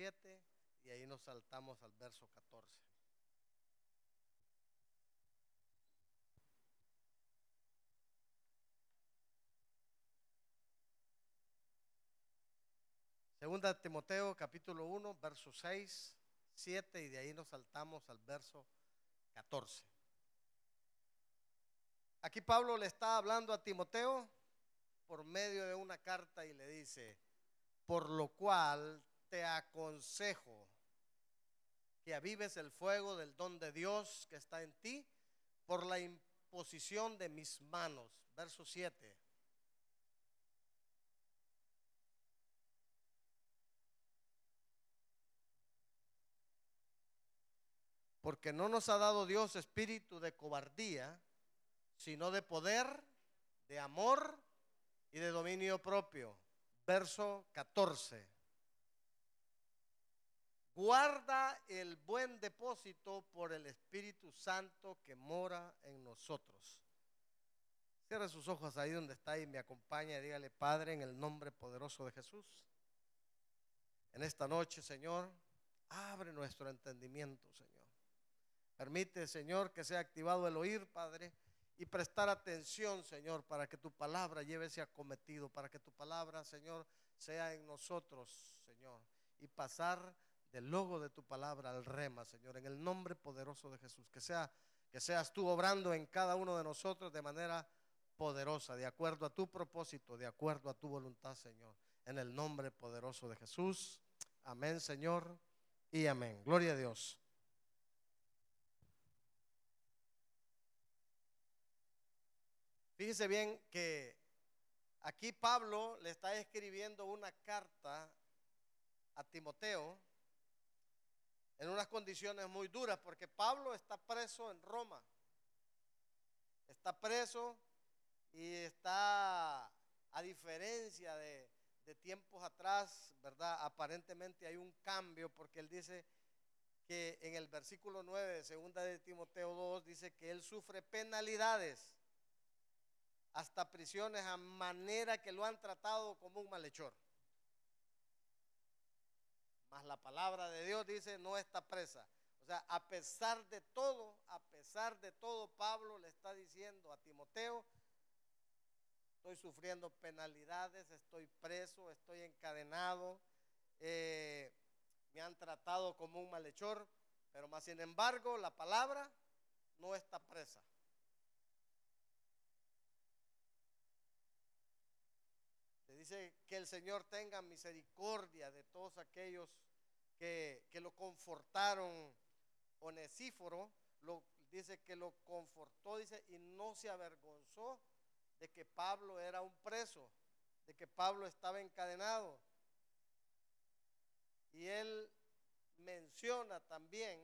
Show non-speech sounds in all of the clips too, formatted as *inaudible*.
7 y ahí nos saltamos al verso 14. Segunda Timoteo capítulo 1, verso 6, 7 y de ahí nos saltamos al verso 14. Aquí Pablo le está hablando a Timoteo por medio de una carta y le dice, por lo cual te aconsejo que avives el fuego del don de Dios que está en ti por la imposición de mis manos. Verso 7. Porque no nos ha dado Dios espíritu de cobardía, sino de poder, de amor y de dominio propio. Verso 14. Guarda el buen depósito por el Espíritu Santo que mora en nosotros. Cierre sus ojos ahí donde está y me acompaña y dígale, Padre, en el nombre poderoso de Jesús. En esta noche, Señor, abre nuestro entendimiento, Señor. Permite, Señor, que sea activado el oír, Padre, y prestar atención, Señor, para que tu palabra lleve ese acometido, para que tu palabra, Señor, sea en nosotros, Señor, y pasar del logo de tu palabra al rema, Señor, en el nombre poderoso de Jesús. Que sea que seas tú obrando en cada uno de nosotros de manera poderosa, de acuerdo a tu propósito, de acuerdo a tu voluntad, Señor. En el nombre poderoso de Jesús. Amén, Señor, y amén. Gloria a Dios. Fíjese bien que aquí Pablo le está escribiendo una carta a Timoteo en unas condiciones muy duras, porque Pablo está preso en Roma. Está preso y está, a diferencia de, tiempos atrás, ¿verdad? Aparentemente hay un cambio, porque él dice que en el versículo 9 de segunda de Timoteo 2 dice que él sufre penalidades hasta prisiones a manera que lo han tratado como un malhechor. Mas la palabra de Dios dice, no está presa. O sea, a pesar de todo, a pesar de todo, Pablo le está diciendo a Timoteo, estoy sufriendo penalidades, estoy preso, estoy encadenado, eh, me han tratado como un malhechor, pero más sin embargo la palabra no está presa. Dice que el Señor tenga misericordia de todos aquellos que, lo confortaron. Onesíforo lo, dice que lo confortó, dice, y no se avergonzó de que Pablo era un preso, de que Pablo estaba encadenado. Y él menciona también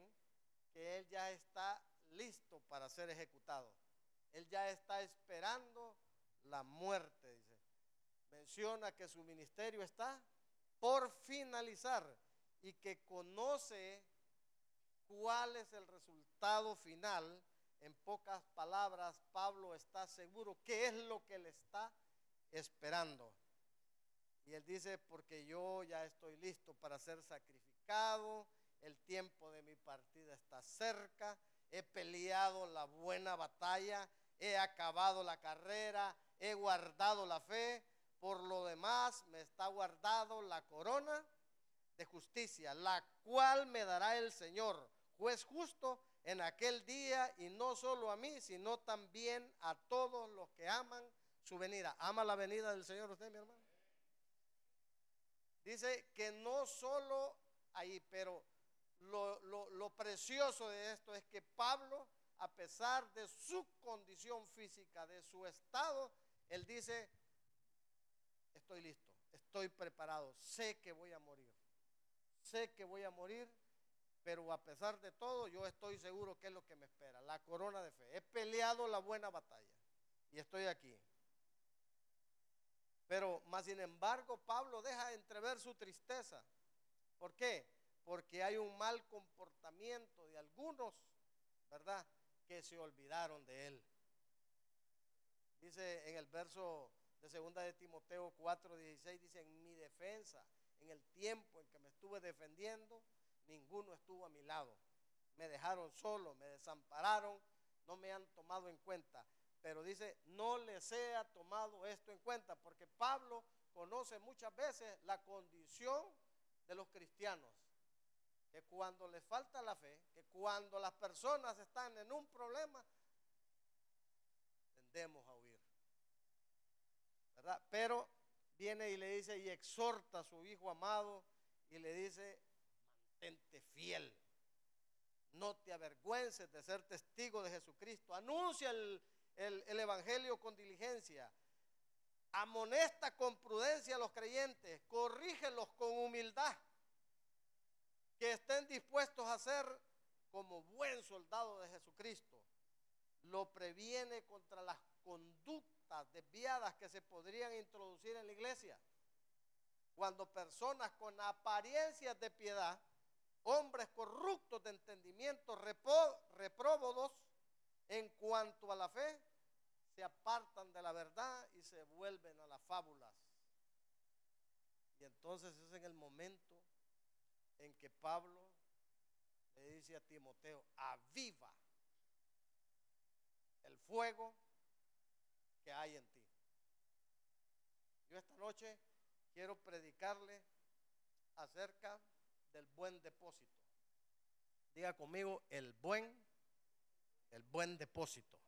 que él ya está listo para ser ejecutado. Él ya está esperando la muerte, menciona que su ministerio está por finalizar y que conoce cuál es el resultado final. En pocas palabras, Pablo está seguro qué es lo que le está esperando. Y él dice, porque yo ya estoy listo para ser sacrificado, el tiempo de mi partida está cerca, he peleado la buena batalla, he acabado la carrera, he guardado la fe, por lo demás me está guardado la corona de justicia, la cual me dará el Señor, juez justo, en aquel día, y no solo a mí, sino también a todos los que aman su venida. ¿Ama la venida del Señor usted, mi hermano? Dice que no solo ahí, pero lo, lo precioso de esto es que Pablo, a pesar de su condición física, de su estado, él dice, estoy listo, estoy preparado, sé que voy a morir, sé que voy a morir, pero a pesar de todo yo estoy seguro que es lo que me espera, la corona de fe. He peleado la buena batalla y estoy aquí. Pero más sin embargo Pablo deja entrever su tristeza. ¿Por qué? Porque hay un mal comportamiento de algunos, ¿verdad? Que se olvidaron de él. Dice en el verso de segunda de Timoteo 4, 16 dice, en mi defensa en el tiempo en que me estuve defendiendo, ninguno estuvo a mi lado. Me dejaron solo, me desampararon, no me han tomado en cuenta. Pero dice, no les ha tomado esto en cuenta, porque Pablo conoce muchas veces la condición de los cristianos. Que cuando les falta la fe, que cuando las personas están en un problema, tendemos a huir. Pero viene y le dice y exhorta a su hijo amado y le dice, mantente fiel. No te avergüences de ser testigo de Jesucristo. Anuncia el, el Evangelio con diligencia. Amonesta con prudencia a los creyentes. Corrígelos con humildad. Que estén dispuestos a ser como buen soldado de Jesucristo. Lo previene contra las conductas desviadas que se podrían introducir en la iglesia. Cuando personas con apariencias de piedad, hombres corruptos de entendimiento, repróbodos en cuanto a la fe, se apartan de la verdad y se vuelven a las fábulas. Y entonces es en el momento en que Pablo le dice a Timoteo, aviva el fuego que hay en ti. Yo esta noche quiero predicarle acerca del buen depósito. Diga conmigo, el buen, el buen depósito.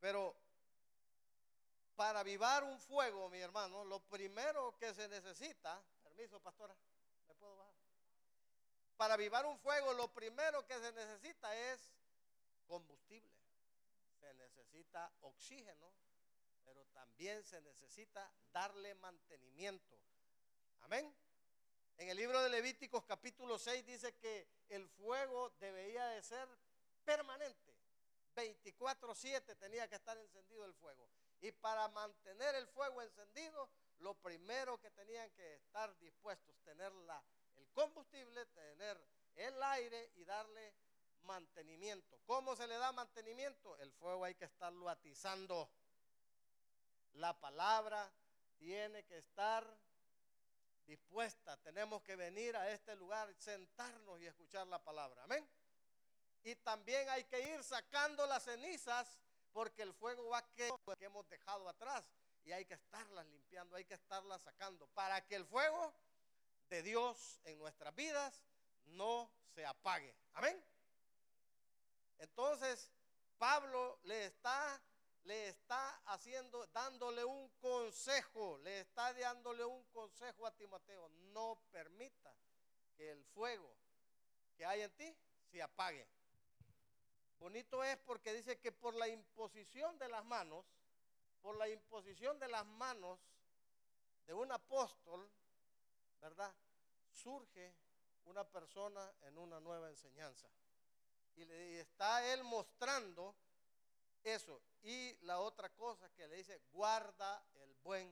Pero para avivar un fuego, mi hermano, lo primero que se necesita, permiso, pastora, ¿me puedo bajar? Para avivar un fuego, lo primero que se necesita es combustible. Se necesita oxígeno, pero también se necesita darle mantenimiento. Amén. En el libro de Levíticos capítulo 6 dice que el fuego debería de ser permanente. 24/7 tenía que estar encendido el fuego. Y para mantener el fuego encendido, lo primero que tenían que estar dispuestos, tener la, el combustible, tener el aire y darle mantenimiento. ¿Cómo se le da mantenimiento? El fuego hay que estarlo atizando. La palabra tiene que estar dispuesta. Tenemos que venir a este lugar, sentarnos y escuchar la palabra. Amén. Y también hay que ir sacando las cenizas porque el fuego va quedar que hemos dejado atrás y hay que estarlas limpiando, hay que estarlas sacando para que el fuego de Dios en nuestras vidas no se apague. Amén. Entonces, Pablo le está le está haciendo dándole un consejo, le está dándole un consejo a Timoteo, no permita que el fuego que hay en ti se apague. Bonito es porque dice que por la imposición de las manos, por la imposición de las manos de un apóstol, ¿verdad? Surge una persona en una nueva enseñanza. Y le está él mostrando eso. Y la otra cosa que le dice, guarda el buen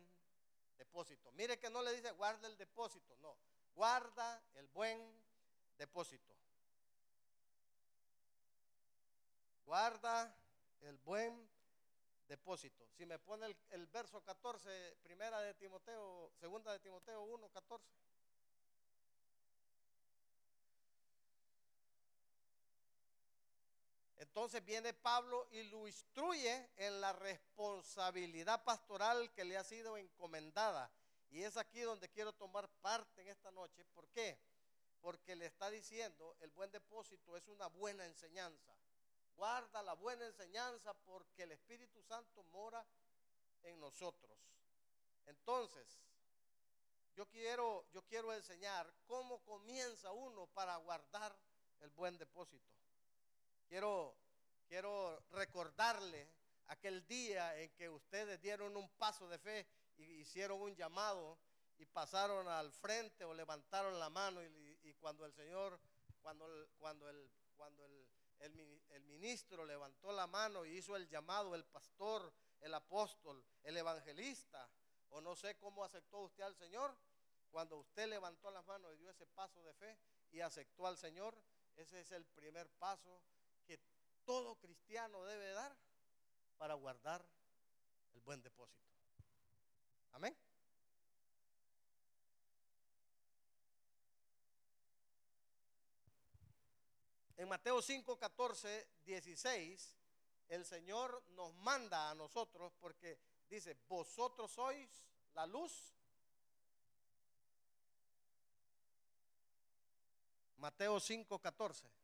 depósito. Mire que no le dice guarda el depósito, no. Guarda el buen depósito. Guarda el buen depósito. Si me pone el, verso 14, primera de Timoteo, segunda de Timoteo 1, 14. Entonces viene Pablo y lo instruye en la responsabilidad pastoral que le ha sido encomendada. Y es aquí donde quiero tomar parte en esta noche. ¿Por qué? Porque le está diciendo, el buen depósito es una buena enseñanza. Guarda la buena enseñanza porque el Espíritu Santo mora en nosotros. Entonces, yo quiero, yo quiero enseñar cómo comienza uno para guardar el buen depósito. Quiero, quiero recordarle aquel día en que ustedes dieron un paso de fe y hicieron un llamado y pasaron al frente o levantaron la mano y, cuando el Señor, cuando cuando el, cuando el el, ministro levantó la mano y hizo el llamado, el pastor, el apóstol, el evangelista, o no sé cómo aceptó usted al Señor, cuando usted levantó las manos y dio ese paso de fe y aceptó al Señor, ese es el primer paso todo cristiano debe dar para guardar el buen depósito. Amén. En Mateo 5, 14, 16, el Señor nos manda a nosotros porque dice, vosotros sois la luz. Mateo 5, 14.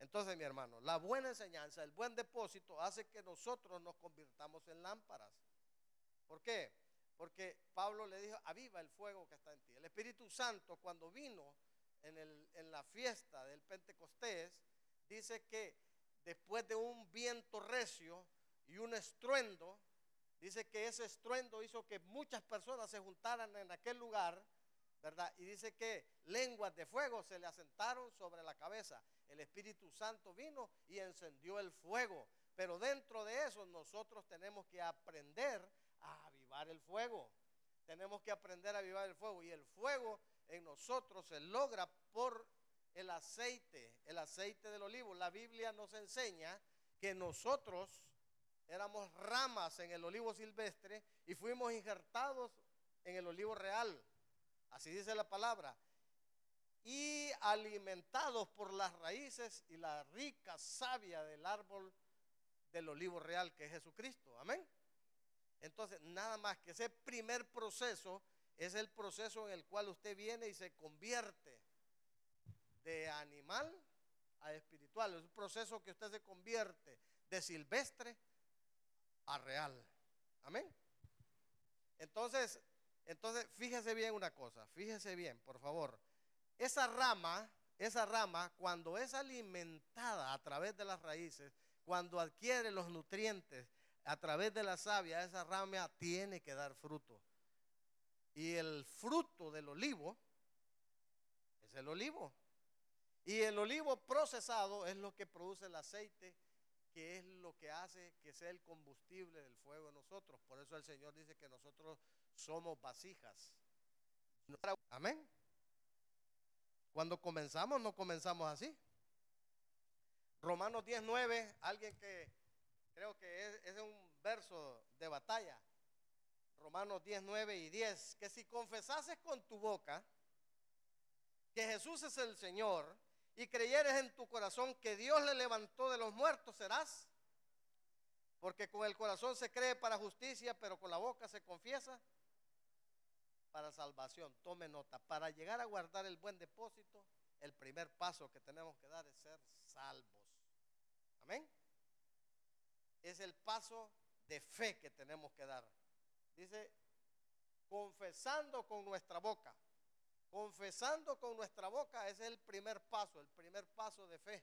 Entonces, mi hermano, la buena enseñanza, el buen depósito hace que nosotros nos convirtamos en lámparas. ¿Por qué? Porque Pablo le dijo, aviva el fuego que está en ti. El Espíritu Santo cuando vino en, en la fiesta del Pentecostés, dice que después de un viento recio y un estruendo, dice que ese estruendo hizo que muchas personas se juntaran en aquel lugar ¿verdad? Y dice que lenguas de fuego se le asentaron sobre la cabeza. El Espíritu Santo vino y encendió el fuego. Pero dentro de eso nosotros tenemos que aprender a avivar el fuego. Tenemos que aprender a avivar el fuego. Y el fuego en nosotros se logra por el aceite, el aceite del olivo. La Biblia nos enseña que nosotros éramos ramas en el olivo silvestre y fuimos injertados en el olivo real. Así dice la palabra. Y alimentados por las raíces y la rica savia del árbol del olivo real que es Jesucristo. Amén. Entonces, nada más que ese primer proceso es el proceso en el cual usted viene y se convierte de animal a espiritual. Es un proceso que usted se convierte de silvestre a real. Amén. Entonces, entonces, fíjese bien una cosa, fíjese bien, por favor. Esa rama, esa rama, cuando es alimentada a través de las raíces, cuando adquiere los nutrientes a través de la savia, esa rama tiene que dar fruto. Y el fruto del olivo es el olivo. Y el olivo procesado es lo que produce el aceite, que es lo que hace que sea el combustible del fuego en nosotros. Por eso el Señor dice que nosotros somos vasijas. Amén. Cuando comenzamos, no comenzamos así. Romanos 19, alguien que creo que es, un verso de batalla. Romanos 19 y 10, que si confesases con tu boca que Jesús es el Señor y creyeres en tu corazón que Dios le levantó de los muertos, serás. Porque con el corazón se cree para justicia, pero con la boca se confiesa para salvación. Tome nota, para llegar a guardar el buen depósito, el primer paso que tenemos que dar es ser salvos. Amén. Es el paso de fe que tenemos que dar. Dice, confesando con nuestra boca. Confesando con nuestra boca es el primer paso, el primer paso de fe.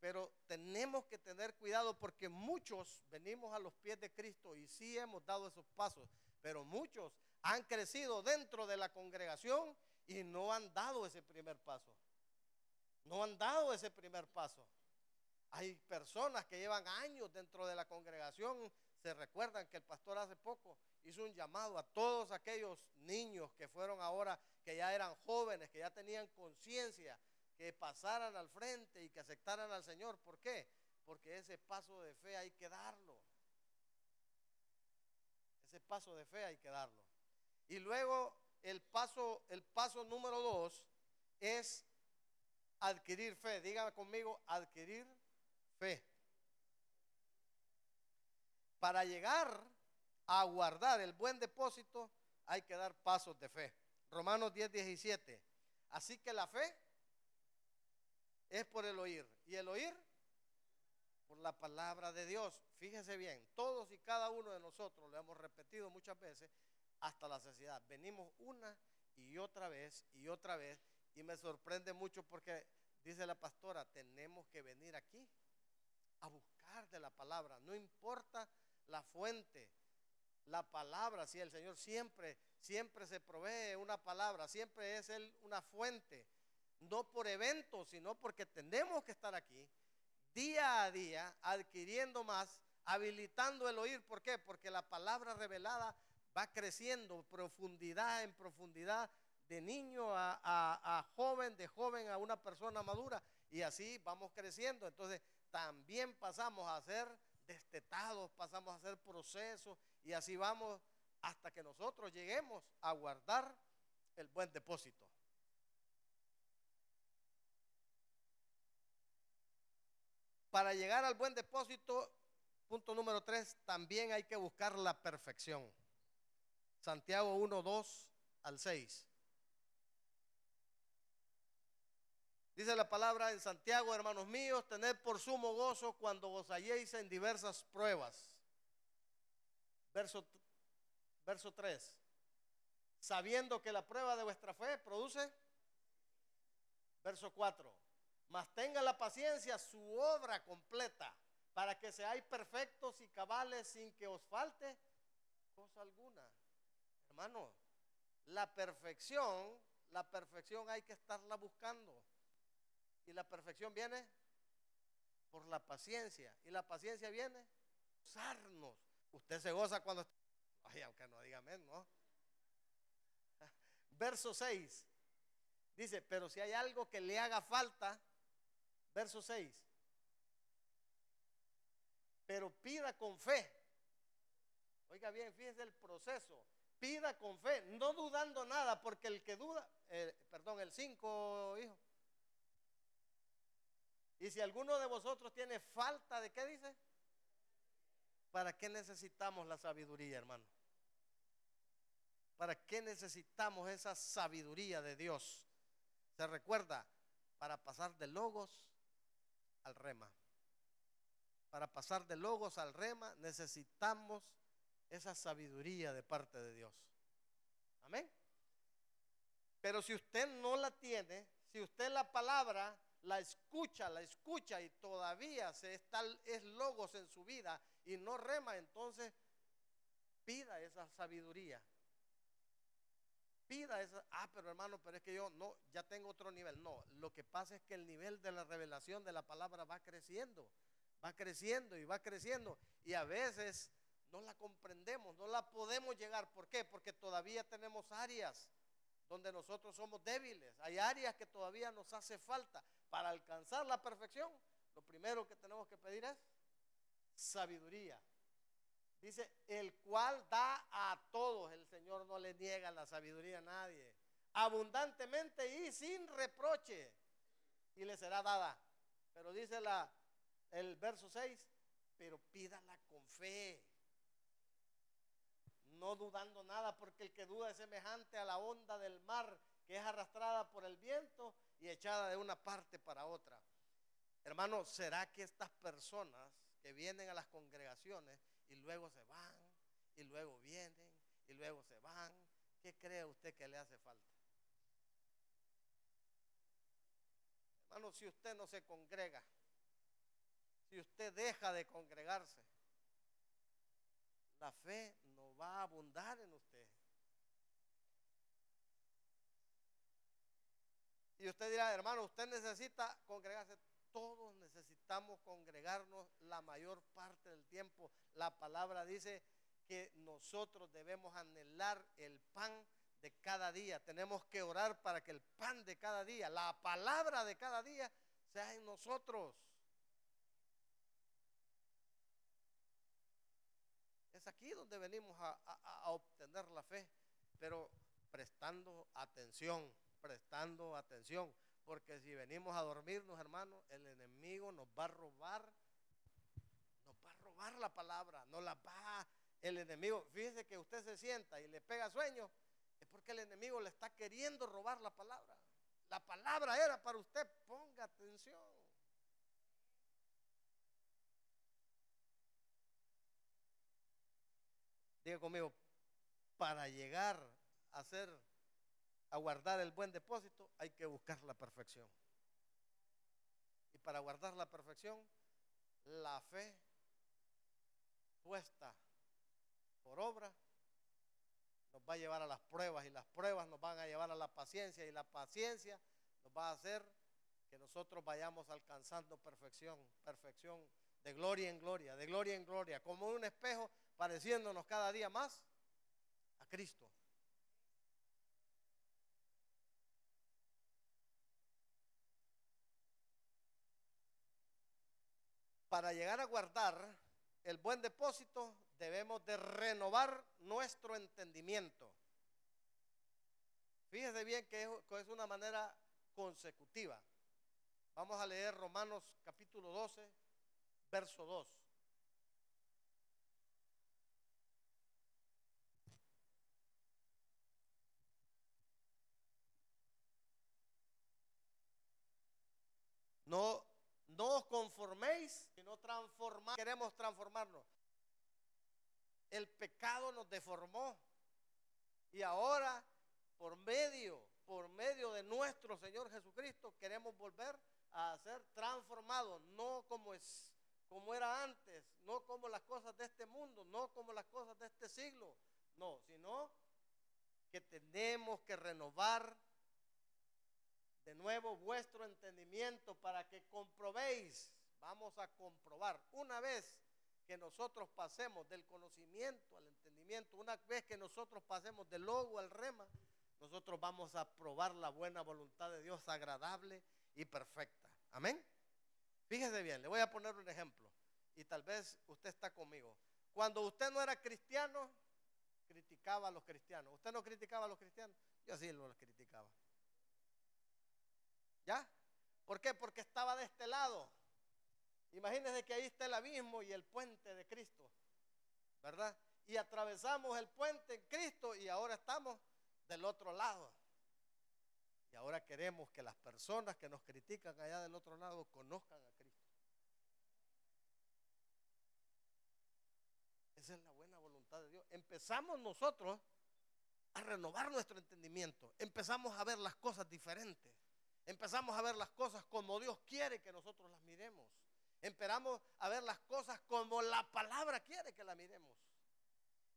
Pero tenemos que tener cuidado porque muchos venimos a los pies de Cristo y sí hemos dado esos pasos, pero muchos han crecido dentro de la congregación y no han dado ese primer paso. No han dado ese primer paso. Hay personas que llevan años dentro de la congregación. Se recuerdan que el pastor hace poco hizo un llamado a todos aquellos niños que fueron ahora, que ya eran jóvenes, que ya tenían conciencia que pasaran al frente y que aceptaran al Señor. ¿Por qué? Porque ese paso de fe hay que darlo. Ese paso de fe hay que darlo. Y luego el paso, el paso número dos es adquirir fe. Dígame conmigo, adquirir fe. Para llegar a guardar el buen depósito hay que dar pasos de fe. Romanos 10, 17. Así que la fe es por el oír. ¿Y el oír? Por la palabra de Dios. Fíjese bien, todos y cada uno de nosotros lo hemos repetido muchas veces hasta la saciedad. Venimos una y otra vez y otra vez y me sorprende mucho porque dice la pastora, tenemos que venir aquí a buscar de la palabra, no importa la fuente, la palabra, si el Señor siempre, siempre se provee una palabra, siempre es Él una fuente no por eventos, sino porque tenemos que estar aquí, día a día, adquiriendo más, habilitando el oír. ¿Por qué? Porque la palabra revelada va creciendo profundidad en profundidad, de niño a, a, joven, de joven a una persona madura. Y así vamos creciendo. Entonces también pasamos a ser destetados, pasamos a hacer procesos y así vamos hasta que nosotros lleguemos a guardar el buen depósito. Para llegar al buen depósito, punto número tres, también hay que buscar la perfección. Santiago 1, 2 al 6. Dice la palabra en Santiago, hermanos míos, tened por sumo gozo cuando os halléis en diversas pruebas. Verso, verso 3. Sabiendo que la prueba de vuestra fe produce. Verso 4. Mas tenga la paciencia su obra completa, para que seáis perfectos y cabales sin que os falte cosa alguna. Hermano, la perfección, la perfección hay que estarla buscando. Y la perfección viene por la paciencia. Y la paciencia viene usarnos. Usted se goza cuando... Ay, aunque no diga menos, ¿no? *laughs* Verso 6. Dice, pero si hay algo que le haga falta, verso 6. Pero pida con fe. Oiga bien, fíjese el proceso pida con fe, no dudando nada, porque el que duda, eh, perdón, el 5, hijo. Y si alguno de vosotros tiene falta de qué dice, ¿para qué necesitamos la sabiduría, hermano? ¿Para qué necesitamos esa sabiduría de Dios? Se recuerda, para pasar de logos al rema. Para pasar de logos al rema necesitamos esa sabiduría de parte de Dios. Amén. Pero si usted no la tiene, si usted la palabra la escucha, la escucha y todavía se está, es logos en su vida y no rema, entonces pida esa sabiduría. Pida esa, ah, pero hermano, pero es que yo no, ya tengo otro nivel. No, lo que pasa es que el nivel de la revelación de la palabra va creciendo, va creciendo y va creciendo. Y a veces no la comprendemos, no la podemos llegar. ¿Por qué? Porque todavía tenemos áreas donde nosotros somos débiles. Hay áreas que todavía nos hace falta. Para alcanzar la perfección, lo primero que tenemos que pedir es sabiduría. Dice, el cual da a todos. El Señor no le niega la sabiduría a nadie. Abundantemente y sin reproche. Y le será dada. Pero dice la, el verso 6, pero pídala con fe no dudando nada, porque el que duda es semejante a la onda del mar que es arrastrada por el viento y echada de una parte para otra. Hermano, ¿será que estas personas que vienen a las congregaciones y luego se van, y luego vienen, y luego se van, ¿qué cree usted que le hace falta? Hermano, si usted no se congrega, si usted deja de congregarse, la fe va a abundar en usted. Y usted dirá, hermano, usted necesita congregarse. Todos necesitamos congregarnos la mayor parte del tiempo. La palabra dice que nosotros debemos anhelar el pan de cada día. Tenemos que orar para que el pan de cada día, la palabra de cada día, sea en nosotros. aquí donde venimos a, obtener la fe, pero prestando atención, prestando atención, porque si venimos a dormirnos, hermanos, el enemigo nos va a robar, nos va a robar la palabra, no la va, el enemigo, fíjese que usted se sienta y le pega sueño, es porque el enemigo le está queriendo robar la palabra. La palabra era para usted, ponga atención. Diga conmigo, para llegar a ser, a guardar el buen depósito, hay que buscar la perfección. Y para guardar la perfección, la fe puesta por obra nos va a llevar a las pruebas y las pruebas nos van a llevar a la paciencia y la paciencia nos va a hacer que nosotros vayamos alcanzando perfección, perfección, de gloria en gloria, de gloria en gloria, como un espejo, pareciéndonos cada día más a Cristo. Para llegar a guardar el buen depósito, debemos de renovar nuestro entendimiento. Fíjese bien que es una manera consecutiva. Vamos a leer Romanos capítulo 12, verso 2. No, no os conforméis, sino transformar. Queremos transformarnos. El pecado nos deformó. Y ahora, por medio, por medio de nuestro Señor Jesucristo, queremos volver a ser transformados, no como es como era antes, no como las cosas de este mundo, no como las cosas de este siglo, no, sino que tenemos que renovar de nuevo vuestro entendimiento para que comprobéis, vamos a comprobar, una vez que nosotros pasemos del conocimiento al entendimiento, una vez que nosotros pasemos del logo al rema, nosotros vamos a probar la buena voluntad de Dios agradable y perfecta. Amén. Fíjese bien, le voy a poner un ejemplo y tal vez usted está conmigo. Cuando usted no era cristiano, criticaba a los cristianos. ¿Usted no criticaba a los cristianos? Yo sí los criticaba. ¿Ya? ¿Por qué? Porque estaba de este lado. Imagínense que ahí está el abismo y el puente de Cristo, ¿verdad? Y atravesamos el puente en Cristo y ahora estamos del otro lado. Y ahora queremos que las personas que nos critican allá del otro lado conozcan a Cristo. Esa es la buena voluntad de Dios. Empezamos nosotros a renovar nuestro entendimiento. Empezamos a ver las cosas diferentes. Empezamos a ver las cosas como Dios quiere que nosotros las miremos. Empezamos a ver las cosas como la palabra quiere que las miremos.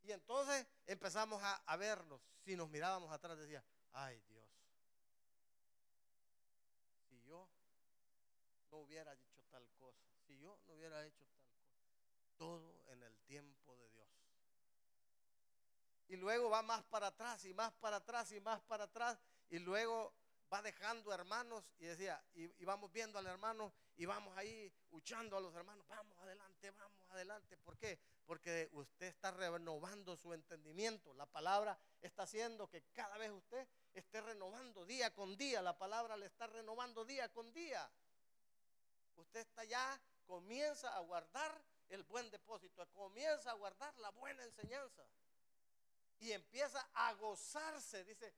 Y entonces empezamos a, a vernos. Si nos mirábamos atrás decía, ay Dios, no hubiera dicho tal cosa, si yo no hubiera hecho tal cosa. Todo en el tiempo de Dios. Y luego va más para atrás y más para atrás y más para atrás. Y luego va dejando hermanos y decía, y, vamos viendo al hermano y vamos ahí luchando a los hermanos, vamos adelante, vamos adelante. ¿Por qué? Porque usted está renovando su entendimiento. La palabra está haciendo que cada vez usted esté renovando día con día. La palabra le está renovando día con día. Usted está ya, comienza a guardar el buen depósito, comienza a guardar la buena enseñanza. Y empieza a gozarse, dice,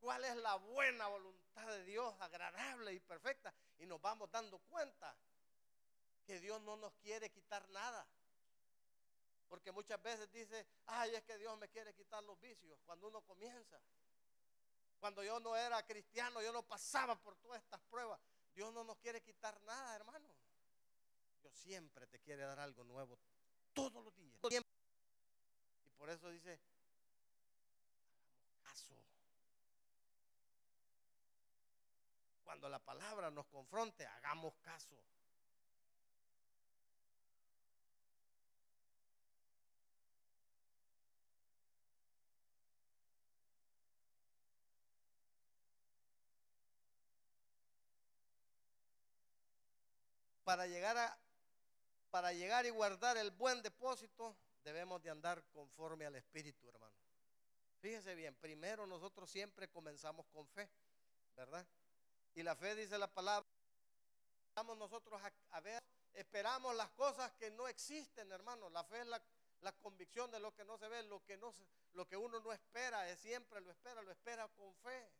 cuál es la buena voluntad de Dios, agradable y perfecta. Y nos vamos dando cuenta que Dios no nos quiere quitar nada. Porque muchas veces dice, ay, es que Dios me quiere quitar los vicios cuando uno comienza. Cuando yo no era cristiano, yo no pasaba por todas estas pruebas. Dios no nos quiere quitar nada, hermano. Dios siempre te quiere dar algo nuevo todos los días. Y por eso dice, hagamos caso. Cuando la palabra nos confronte, hagamos caso. para llegar a para llegar y guardar el buen depósito, debemos de andar conforme al Espíritu, hermano. Fíjese bien, primero nosotros siempre comenzamos con fe, ¿verdad? Y la fe dice la palabra, nosotros a, ver, esperamos las cosas que no existen, hermano. La fe es la, convicción de lo que no se ve, lo que, no, lo que uno no espera, es siempre lo espera, lo espera con fe.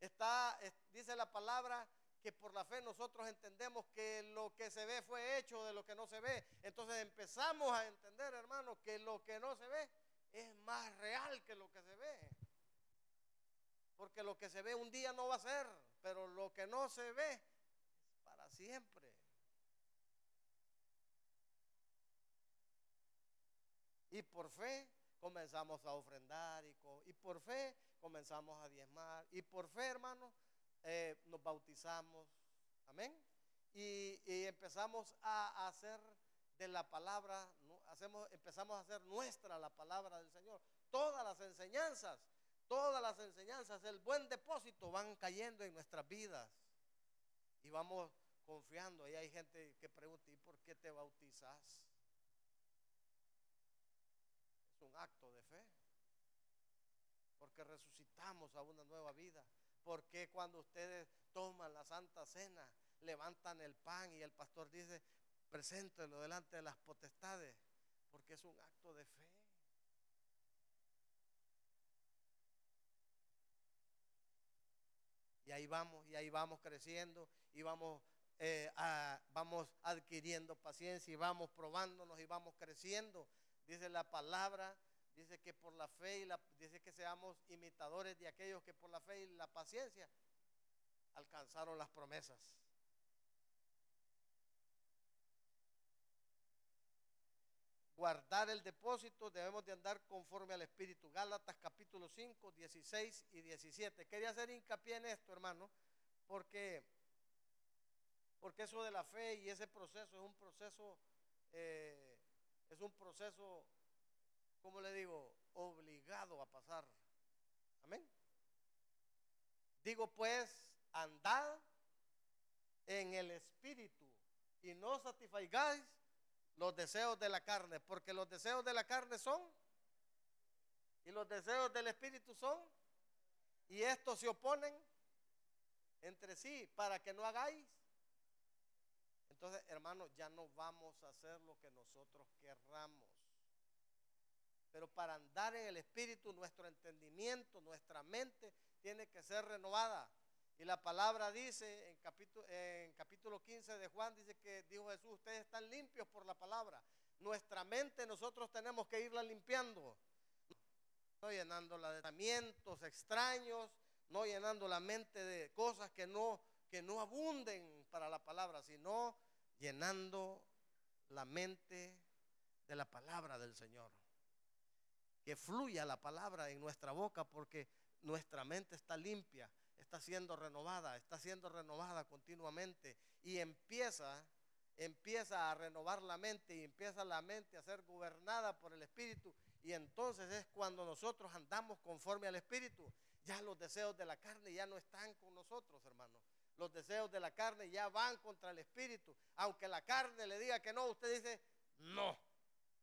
Está, dice la palabra que por la fe nosotros entendemos que lo que se ve fue hecho de lo que no se ve. Entonces empezamos a entender, hermano, que lo que no se ve es más real que lo que se ve. Porque lo que se ve un día no va a ser, pero lo que no se ve es para siempre. Y por fe comenzamos a ofrendar y, y por fe comenzamos a diezmar. Y por fe, hermanos, eh, nos bautizamos. Amén. Y, empezamos a hacer de la palabra, hacemos, empezamos a hacer nuestra la palabra del Señor. Todas las enseñanzas, todas las enseñanzas, el buen depósito van cayendo en nuestras vidas. Y vamos confiando. Y hay gente que pregunta, ¿y por qué te bautizas? Es un acto de fe. Porque resucitamos a una nueva vida. Porque cuando ustedes toman la Santa Cena, levantan el pan y el pastor dice, preséntelo delante de las potestades? Porque es un acto de fe. Y ahí vamos, y ahí vamos creciendo, y vamos eh, vamos adquiriendo paciencia y vamos probándonos y vamos creciendo. Dice la palabra, dice que por la fe y la, dice que seamos imitadores de aquellos que por la fe y la paciencia alcanzaron las promesas. Guardar el depósito debemos de andar conforme al Espíritu. Gálatas capítulo 5, 16 y 17. Quería hacer hincapié en esto, hermano, porque porque eso de la fe y ese proceso es un proceso, eh, es un proceso, ¿cómo le digo? Obligado a pasar. Amén. Digo pues, andad en el espíritu y no satisfagáis los deseos de la carne, porque los deseos de la carne son y los deseos del espíritu son y estos se oponen entre sí para que no hagáis entonces, hermanos, ya no vamos a hacer lo que nosotros querramos. Pero para andar en el Espíritu, nuestro entendimiento, nuestra mente tiene que ser renovada. Y la palabra dice en capítulo, en capítulo 15 de Juan, dice que dijo Jesús, ustedes están limpios por la palabra. Nuestra mente nosotros tenemos que irla limpiando. No llenándola de pensamientos extraños, no llenando la mente de cosas que no, que no abunden para la palabra, sino llenando la mente de la palabra del Señor. Que fluya la palabra en nuestra boca porque nuestra mente está limpia, está siendo renovada, está siendo renovada continuamente y empieza empieza a renovar la mente y empieza la mente a ser gobernada por el Espíritu y entonces es cuando nosotros andamos conforme al Espíritu. Ya los deseos de la carne ya no están con nosotros, hermanos los deseos de la carne ya van contra el espíritu. Aunque la carne le diga que no, usted dice no.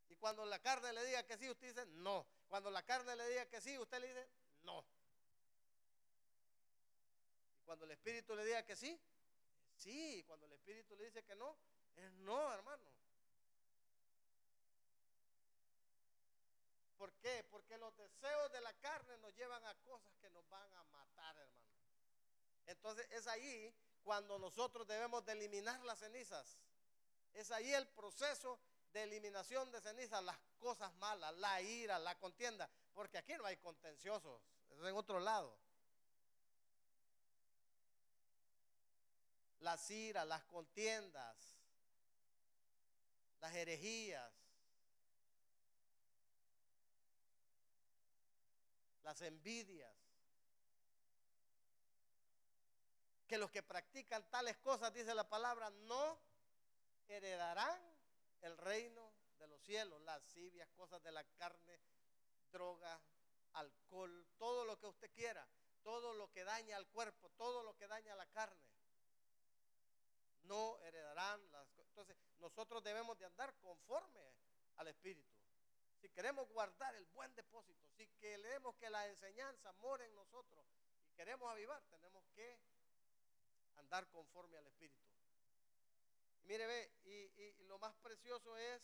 Y cuando la carne le diga que sí, usted dice no. Cuando la carne le diga que sí, usted le dice no. Cuando el espíritu le diga que sí, sí. Cuando el espíritu le dice que no, es no, hermano. ¿Por qué? Porque los deseos de la carne nos llevan a cosas que nos van a matar, hermano. Entonces es ahí cuando nosotros debemos de eliminar las cenizas. Es ahí el proceso de eliminación de cenizas, las cosas malas, la ira, la contienda, porque aquí no hay contenciosos, es en otro lado. Las iras, las contiendas, las herejías, las envidias, que los que practican tales cosas, dice la palabra, no heredarán el reino de los cielos, lascivias, cosas de la carne, droga, alcohol, todo lo que usted quiera, todo lo que daña al cuerpo, todo lo que daña a la carne. No heredarán las Entonces, nosotros debemos de andar conforme al Espíritu. Si queremos guardar el buen depósito, si queremos que la enseñanza more en nosotros y queremos avivar, tenemos que andar conforme al Espíritu. Y mire, ve, y, lo más precioso es,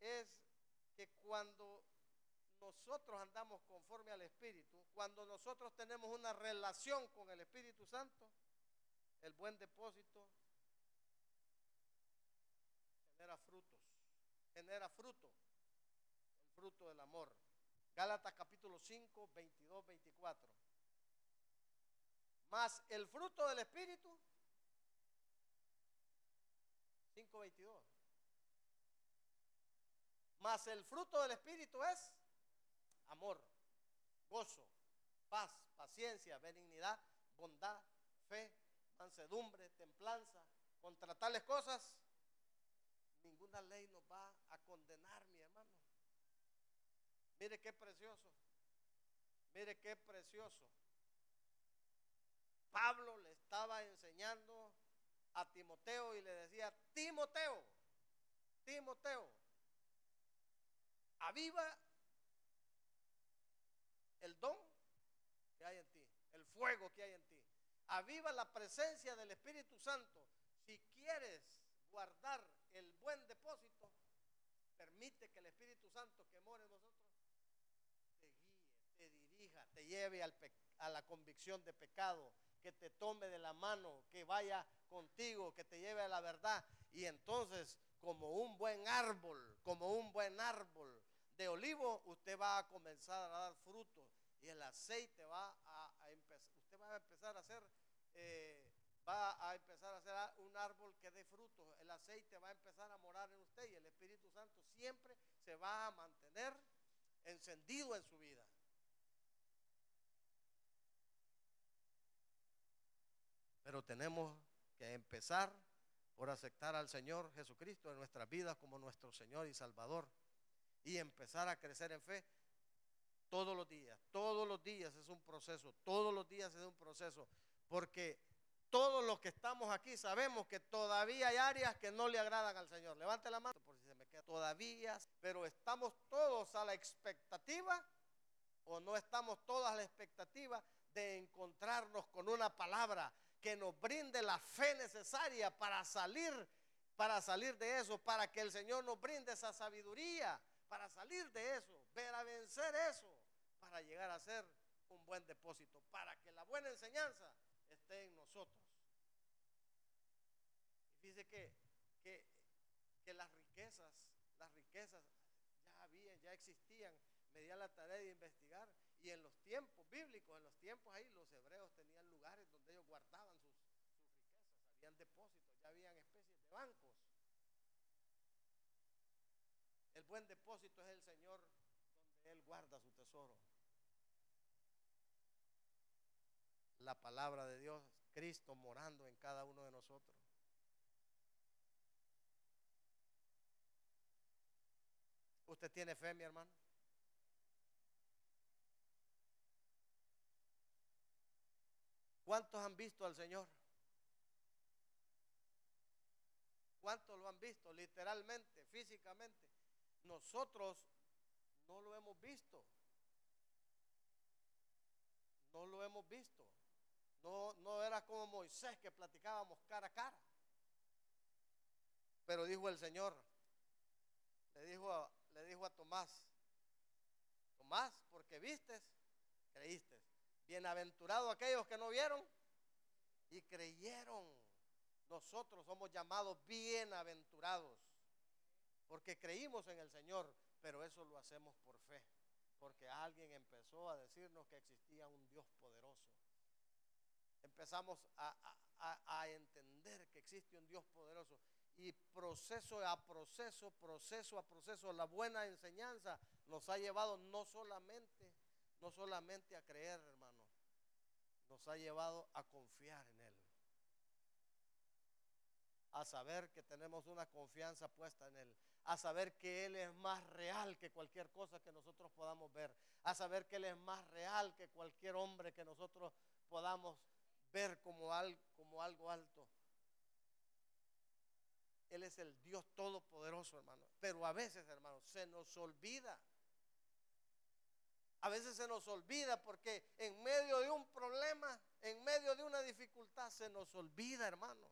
es que cuando nosotros andamos conforme al Espíritu, cuando nosotros tenemos una relación con el Espíritu Santo, el buen depósito genera frutos, genera fruto, el fruto del amor. Gálatas capítulo 5, 22, 24. Más el fruto del Espíritu, 5.22. Mas el fruto del Espíritu es amor, gozo, paz, paciencia, benignidad, bondad, fe, mansedumbre, templanza. Contra tales cosas, ninguna ley nos va a condenar, mi hermano. Mire qué precioso. Mire qué precioso. Pablo le estaba enseñando a Timoteo y le decía, Timoteo, Timoteo, aviva el don que hay en ti, el fuego que hay en ti. Aviva la presencia del Espíritu Santo. Si quieres guardar el buen depósito, permite que el Espíritu Santo que mora en nosotros te guíe, te dirija, te lleve a la convicción de pecado, que te tome de la mano, que vaya contigo, que te lleve a la verdad. Y entonces, como un buen árbol, como un buen árbol de olivo, usted va a comenzar a dar frutos y el aceite va a, empezar, usted va a empezar a hacer, eh, va a empezar a hacer un árbol que dé frutos. El aceite va a empezar a morar en usted y el Espíritu Santo siempre se va a mantener encendido en su vida. Pero tenemos que empezar por aceptar al Señor Jesucristo en nuestras vidas como nuestro Señor y Salvador. Y empezar a crecer en fe todos los días. Todos los días es un proceso. Todos los días es un proceso. Porque todos los que estamos aquí sabemos que todavía hay áreas que no le agradan al Señor. Levante la mano por si se me queda. Todavía, pero estamos todos a la expectativa o no estamos todos a la expectativa de encontrarnos con una palabra que nos brinde la fe necesaria para salir, para salir de eso, para que el Señor nos brinde esa sabiduría, para salir de eso, ver a vencer eso, para llegar a ser un buen depósito, para que la buena enseñanza en nosotros. Y fíjese que, que, que las riquezas, las riquezas ya habían, ya existían, me di la tarea de investigar y en los tiempos bíblicos, en los tiempos ahí, los hebreos tenían lugares donde ellos guardaban sus, riquezas, habían depósitos, ya habían especies de bancos. El buen depósito es el Señor donde Él guarda su tesoro. La palabra de Dios, Cristo morando en cada uno de nosotros. ¿Usted tiene fe, mi hermano? ¿Cuántos han visto al Señor? ¿Cuántos lo han visto literalmente, físicamente? Nosotros no lo hemos visto. No lo hemos visto. No, era como Moisés que platicábamos cara a cara. Pero dijo el Señor, le dijo le dijo a Tomás, Tomás, porque vistes, creíste. Bienaventurados aquellos que no vieron y creyeron. Nosotros somos llamados bienaventurados porque creímos en el Señor, pero eso lo hacemos por fe, porque alguien empezó a decirnos que existía un Dios poderoso. Empezamos a, entender que existe un Dios poderoso y proceso a proceso, proceso a proceso, la buena enseñanza nos ha llevado no solamente, no solamente a creer, hermano nos ha llevado a confiar en Él. A saber que tenemos una confianza puesta en Él. A saber que Él es más real que cualquier cosa que nosotros podamos ver. A saber que Él es más real que cualquier hombre que nosotros podamos ver como, como algo alto. Él es el Dios todopoderoso, hermano. Pero a veces, hermano, se nos olvida a veces se nos olvida porque en medio de un problema, en medio de una dificultad, se nos olvida, hermano.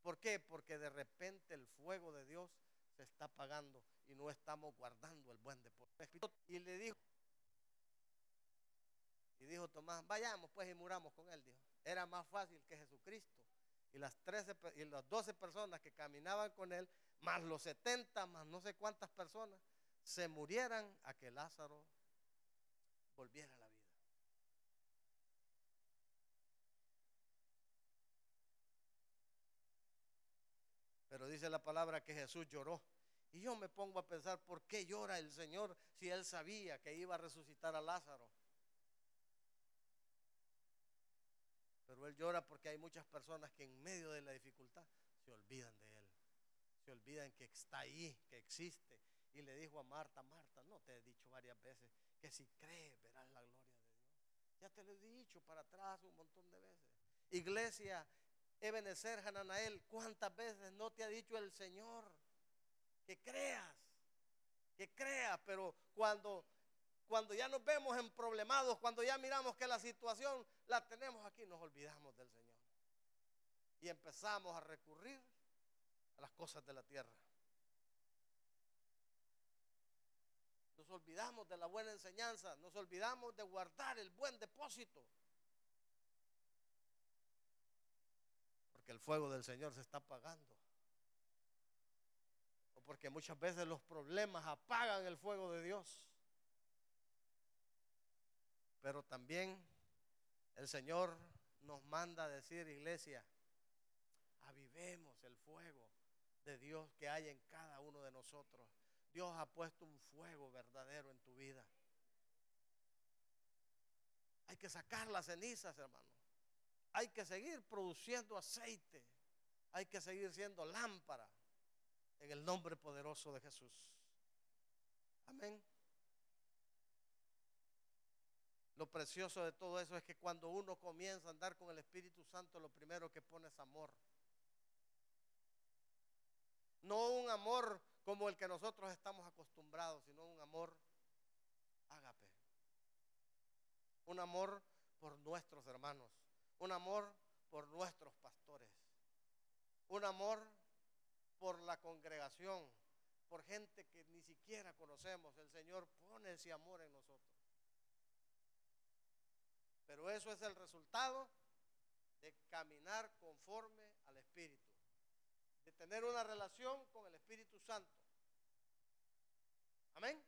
¿Por qué? Porque de repente el fuego de Dios se está apagando y no estamos guardando el buen depósito. Y le dijo, y dijo Tomás, vayamos pues y muramos con él. Dijo, era más fácil que Jesucristo y las 13 y las 12 personas que caminaban con él, más los 70, más no sé cuántas personas, se murieran a que Lázaro volviera a la vida. Pero dice la palabra que Jesús lloró Y yo me pongo a pensar, ¿por qué llora el Señor si Él sabía que iba a resucitar a Lázaro? Pero Él llora porque hay muchas personas que en medio de la dificultad se olvidan de Él. Se olvidan que está ahí, que existe. Y le dijo a Marta, Marta, no te he dicho varias veces que si crees verás la gloria de Dios. Ya te lo he dicho para atrás un montón de veces. Iglesia, Ebenezer, Hananael, ¿cuántas veces no te ha dicho el Señor que creas? Que creas, pero cuando cuando ya nos vemos en problemados, cuando ya miramos que la situación la tenemos aquí, nos olvidamos del Señor. Y empezamos a recurrir a las cosas de la tierra. Nos olvidamos de la buena enseñanza, nos olvidamos de guardar el buen depósito. Porque el fuego del Señor se está apagando. O porque muchas veces los problemas apagan el fuego de Dios. Pero también el Señor nos manda a decir, iglesia, avivemos el fuego de Dios que hay en cada uno de nosotros. Dios ha puesto un fuego verdadero en tu vida. Hay que sacar las cenizas, hermano. Hay que seguir produciendo aceite. Hay que seguir siendo lámpara en el nombre poderoso de Jesús. Amén. Lo precioso de todo eso es que cuando uno comienza a andar con el Espíritu Santo, lo primero que pone es amor. No un amor como el que nosotros estamos acostumbrados, sino un amor ágape. Un amor por nuestros hermanos. Un amor por nuestros pastores. Un amor por la congregación, por gente que ni siquiera conocemos. El Señor pone ese amor en nosotros. Pero eso es el resultado de caminar conforme al Espíritu, de tener una relación con el Espíritu Santo. Amén.